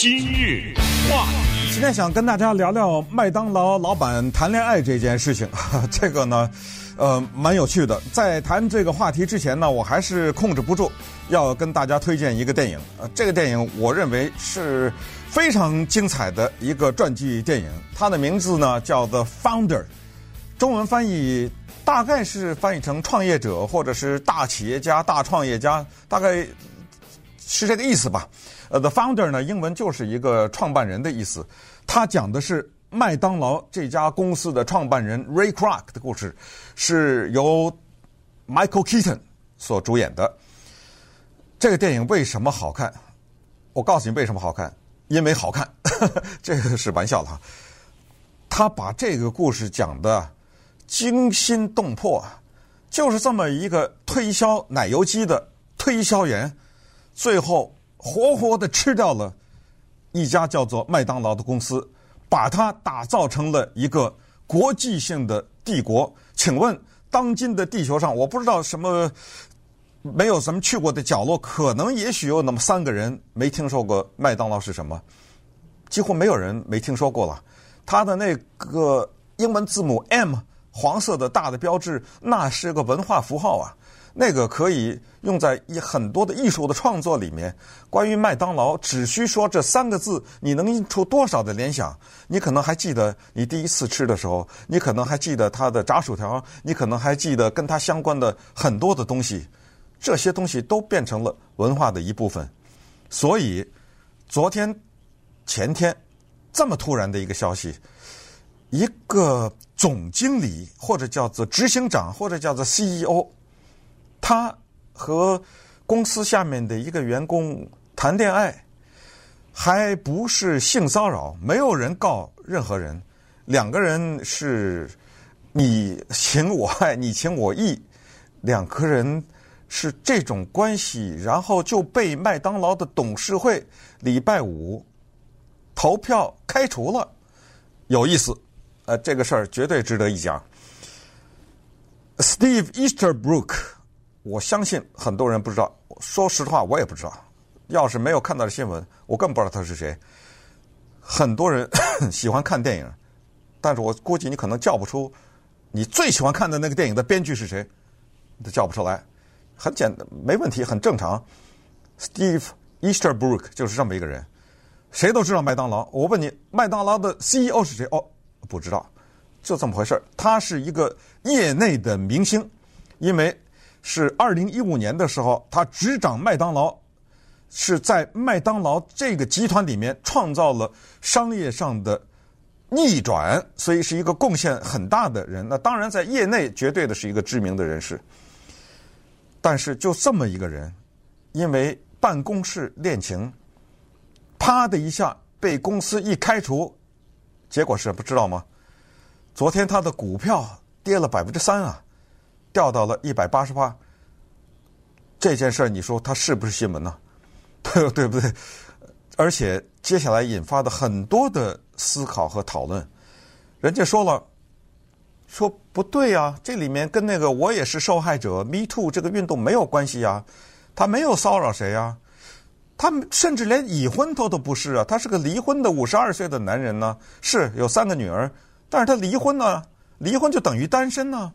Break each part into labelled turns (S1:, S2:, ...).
S1: 今日话题，
S2: 今天想跟大家聊聊麦当劳老板谈恋爱这件事情。这个呢，呃，蛮有趣的。在谈这个话题之前呢，我还是控制不住要跟大家推荐一个电影。呃，这个电影我认为是非常精彩的一个传记电影。它的名字呢叫《The Founder》，中文翻译大概是翻译成“创业者”或者是“大企业家”、“大创业家”，大概是这个意思吧。呃，The Founder 呢，英文就是一个创办人的意思。他讲的是麦当劳这家公司的创办人 Ray Kroc 的故事，是由 Michael Keaton 所主演的。这个电影为什么好看？我告诉你为什么好看，因为好看。这个是玩笑了哈。他把这个故事讲得惊心动魄，就是这么一个推销奶油机的推销员，最后。活活的吃掉了一家叫做麦当劳的公司，把它打造成了一个国际性的帝国。请问，当今的地球上，我不知道什么没有什么去过的角落，可能也许有那么三个人没听说过麦当劳是什么，几乎没有人没听说过了。它的那个英文字母 M，黄色的大的标志，那是个文化符号啊。那个可以用在一很多的艺术的创作里面。关于麦当劳，只需说这三个字，你能印出多少的联想？你可能还记得你第一次吃的时候，你可能还记得它的炸薯条，你可能还记得跟它相关的很多的东西。这些东西都变成了文化的一部分。所以，昨天、前天这么突然的一个消息，一个总经理或者叫做执行长或者叫做 CEO。他和公司下面的一个员工谈恋爱，还不是性骚扰，没有人告任何人，两个人是你情我爱，你情我意，两个人是这种关系，然后就被麦当劳的董事会礼拜五投票开除了，有意思，呃，这个事儿绝对值得一讲。Steve Easterbrook。我相信很多人不知道，说实话，我也不知道。要是没有看到的新闻，我更不知道他是谁。很多人 喜欢看电影，但是我估计你可能叫不出你最喜欢看的那个电影的编剧是谁，都叫不出来。很简单，没问题，很正常。Steve Easterbrook 就是这么一个人，谁都知道麦当劳。我问你，麦当劳的 CEO 是谁？哦，不知道，就这么回事儿。他是一个业内的明星，因为。是二零一五年的时候，他执掌麦当劳，是在麦当劳这个集团里面创造了商业上的逆转，所以是一个贡献很大的人。那当然，在业内绝对的是一个知名的人士。但是就这么一个人，因为办公室恋情，啪的一下被公司一开除，结果是不知道吗？昨天他的股票跌了百分之三啊！掉到了一百八十八，这件事儿你说它是不是新闻呢？对对不对？而且接下来引发的很多的思考和讨论，人家说了，说不对呀，这里面跟那个我也是受害者，Me Too 这个运动没有关系呀，他没有骚扰谁呀，他甚至连已婚都都不是啊，他是个离婚的五十二岁的男人呢，是有三个女儿，但是他离婚呢，离婚就等于单身呢。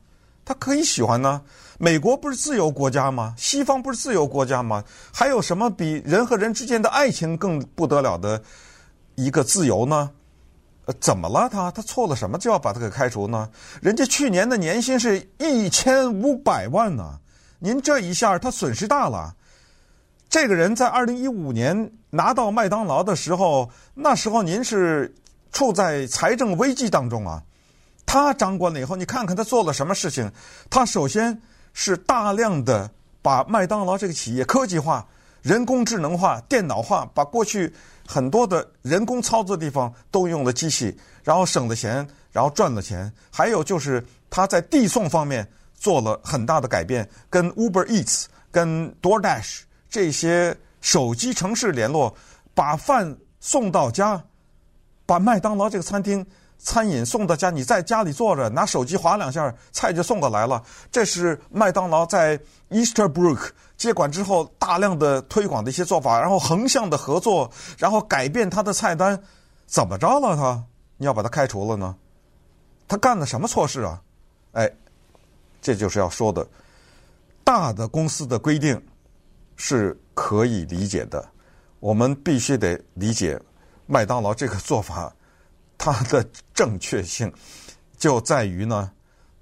S2: 他可以喜欢呢？美国不是自由国家吗？西方不是自由国家吗？还有什么比人和人之间的爱情更不得了的一个自由呢？呃，怎么了他？他错了什么就要把他给开除呢？人家去年的年薪是一千五百万呢，您这一下他损失大了。这个人在二零一五年拿到麦当劳的时候，那时候您是处在财政危机当中啊。他掌管了以后，你看看他做了什么事情。他首先是大量的把麦当劳这个企业科技化、人工智能化、电脑化，把过去很多的人工操作的地方都用了机器，然后省了钱，然后赚了钱。还有就是他在递送方面做了很大的改变，跟 Uber Eats、跟 DoorDash 这些手机城市联络，把饭送到家，把麦当劳这个餐厅。餐饮送到家，你在家里坐着，拿手机划两下，菜就送过来了。这是麦当劳在 Easterbrook 接管之后大量的推广的一些做法，然后横向的合作，然后改变他的菜单，怎么着了他？你要把他开除了呢？他干了什么错事啊？哎，这就是要说的，大的公司的规定是可以理解的，我们必须得理解麦当劳这个做法。它的正确性就在于呢，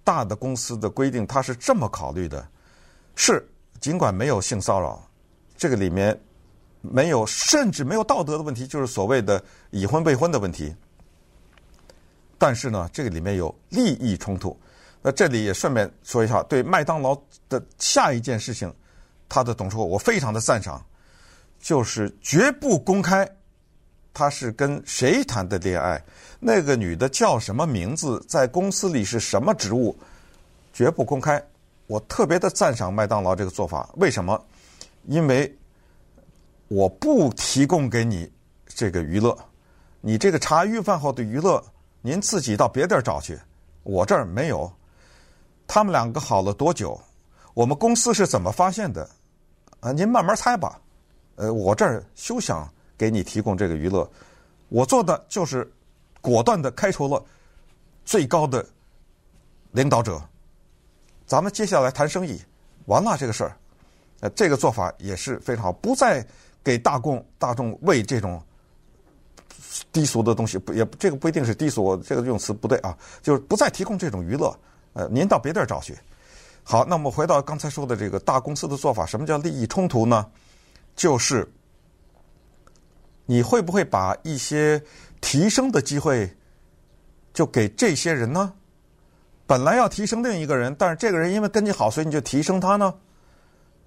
S2: 大的公司的规定它是这么考虑的：是尽管没有性骚扰，这个里面没有甚至没有道德的问题，就是所谓的已婚未婚的问题。但是呢，这个里面有利益冲突。那这里也顺便说一下，对麦当劳的下一件事情，他的董事会我非常的赞赏，就是绝不公开。他是跟谁谈的恋爱？那个女的叫什么名字？在公司里是什么职务？绝不公开。我特别的赞赏麦当劳这个做法。为什么？因为我不提供给你这个娱乐，你这个茶余饭后的娱乐，您自己到别地儿找去。我这儿没有。他们两个好了多久？我们公司是怎么发现的？啊，您慢慢猜吧。呃，我这儿休想。给你提供这个娱乐，我做的就是果断的开除了最高的领导者。咱们接下来谈生意，完了这个事儿，呃，这个做法也是非常好，不再给大众大众喂这种低俗的东西，不也这个不一定是低俗，这个用词不对啊，就是不再提供这种娱乐。呃，您到别地儿找去。好，那么回到刚才说的这个大公司的做法，什么叫利益冲突呢？就是。你会不会把一些提升的机会就给这些人呢？本来要提升另一个人，但是这个人因为跟你好，所以你就提升他呢？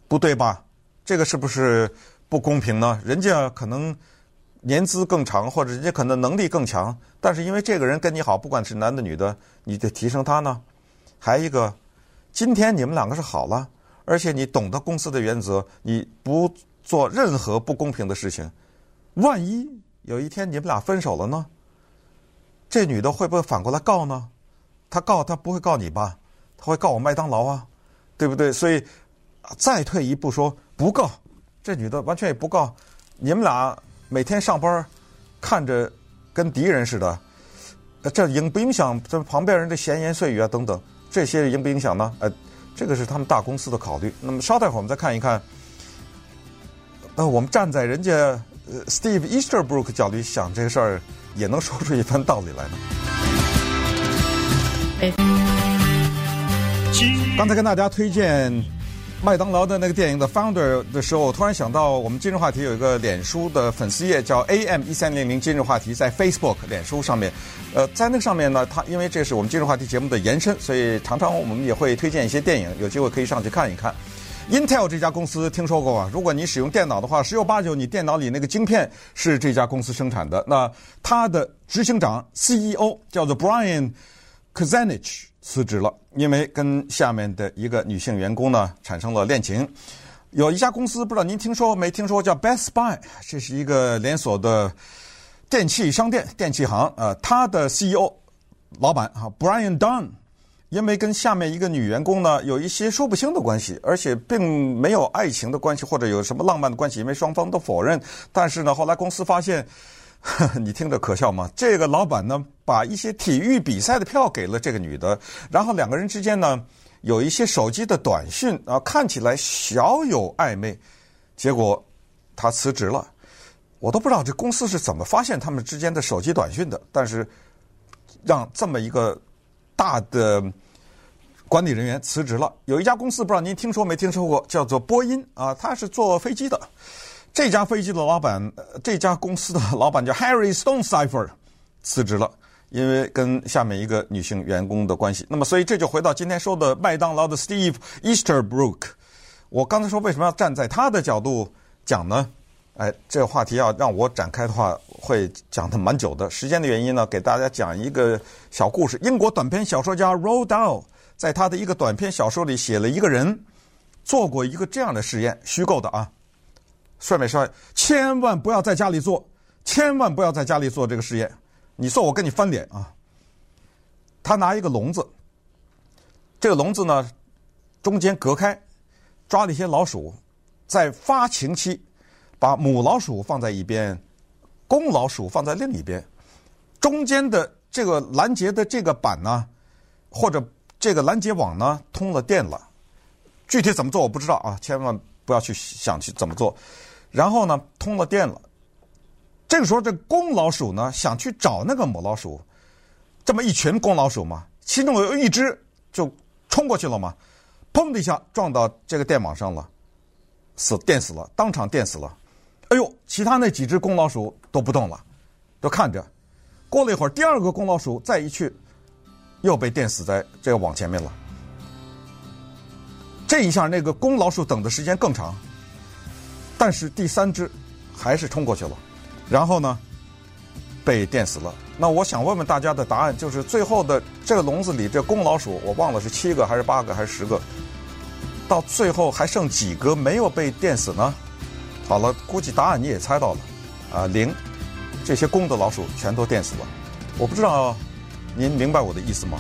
S2: 不对吧？这个是不是不公平呢？人家可能年资更长，或者人家可能能力更强，但是因为这个人跟你好，不管是男的女的，你得提升他呢？还一个，今天你们两个是好了，而且你懂得公司的原则，你不做任何不公平的事情。万一有一天你们俩分手了呢？这女的会不会反过来告呢？她告她不会告你吧？她会告我麦当劳啊，对不对？所以再退一步说，不告，这女的完全也不告。你们俩每天上班看着跟敌人似的，这影不影响这旁边人的闲言碎语啊？等等，这些影不影响呢？呃，这个是他们大公司的考虑。那么稍待会儿我们再看一看，呃，我们站在人家。呃，Steve Easterbrook 角度想这个事儿，也能说出一番道理来呢。刚才跟大家推荐麦当劳的那个电影的 Founder 的时候，我突然想到，我们今日话题有一个脸书的粉丝页叫 AM 一三零零今日话题，在 Facebook 脸书上面。呃，在那个上面呢，它因为这是我们今日话题节目的延伸，所以常常我们也会推荐一些电影，有机会可以上去看一看。Intel 这家公司听说过吧？如果你使用电脑的话，十有八九你电脑里那个晶片是这家公司生产的。那他的执行长 CEO 叫做 Brian Krzanich 辞职了，因为跟下面的一个女性员工呢产生了恋情。有一家公司不知道您听说没听说，叫 Best Buy，这是一个连锁的电器商店、电器行。呃，他的 CEO 老板啊 Brian Dunn。因为跟下面一个女员工呢有一些说不清的关系，而且并没有爱情的关系或者有什么浪漫的关系，因为双方都否认。但是呢，后来公司发现，呵呵，你听着可笑吗？这个老板呢把一些体育比赛的票给了这个女的，然后两个人之间呢有一些手机的短讯啊，看起来小有暧昧。结果他辞职了，我都不知道这公司是怎么发现他们之间的手机短讯的，但是让这么一个。大的管理人员辞职了。有一家公司不知道您听说没听说过，叫做波音啊，他是坐飞机的。这家飞机的老板，这家公司的老板叫 Harry Stonecipher，辞职了，因为跟下面一个女性员工的关系。那么，所以这就回到今天说的麦当劳的 Steve Easterbrook。我刚才说为什么要站在他的角度讲呢？哎，这个话题要让我展开的话，会讲的蛮久的。时间的原因呢，给大家讲一个小故事。英国短篇小说家 Roldal 在他的一个短篇小说里写了一个人做过一个这样的实验，虚构的啊。帅没帅？千万不要在家里做，千万不要在家里做这个实验。你做，我跟你翻脸啊！他拿一个笼子，这个笼子呢中间隔开，抓了一些老鼠，在发情期把母老鼠放在一边，公老鼠放在另一边，中间的这个拦截的这个板呢，或者这个拦截网呢通了电了，具体怎么做我不知道啊，千万不要去想去怎么做。然后呢通了电了，这个时候这公老鼠呢想去找那个母老鼠。这么一群公老鼠嘛，其中有一只就冲过去了嘛，砰的一下撞到这个电网上了，死电死了，当场电死了。哎呦，其他那几只公老鼠都不动了，都看着。过了一会儿，第二个公老鼠再一去，又被电死在这个网前面了。这一下那个公老鼠等的时间更长，但是第三只还是冲过去了，然后呢，被电死了。那我想问问大家的答案，就是最后的这个笼子里，这公老鼠我忘了是七个还是八个还是十个，到最后还剩几个没有被电死呢？好了，估计答案你也猜到了，啊，零，这些公的老鼠全都电死了。我不知道您明白我的意思吗？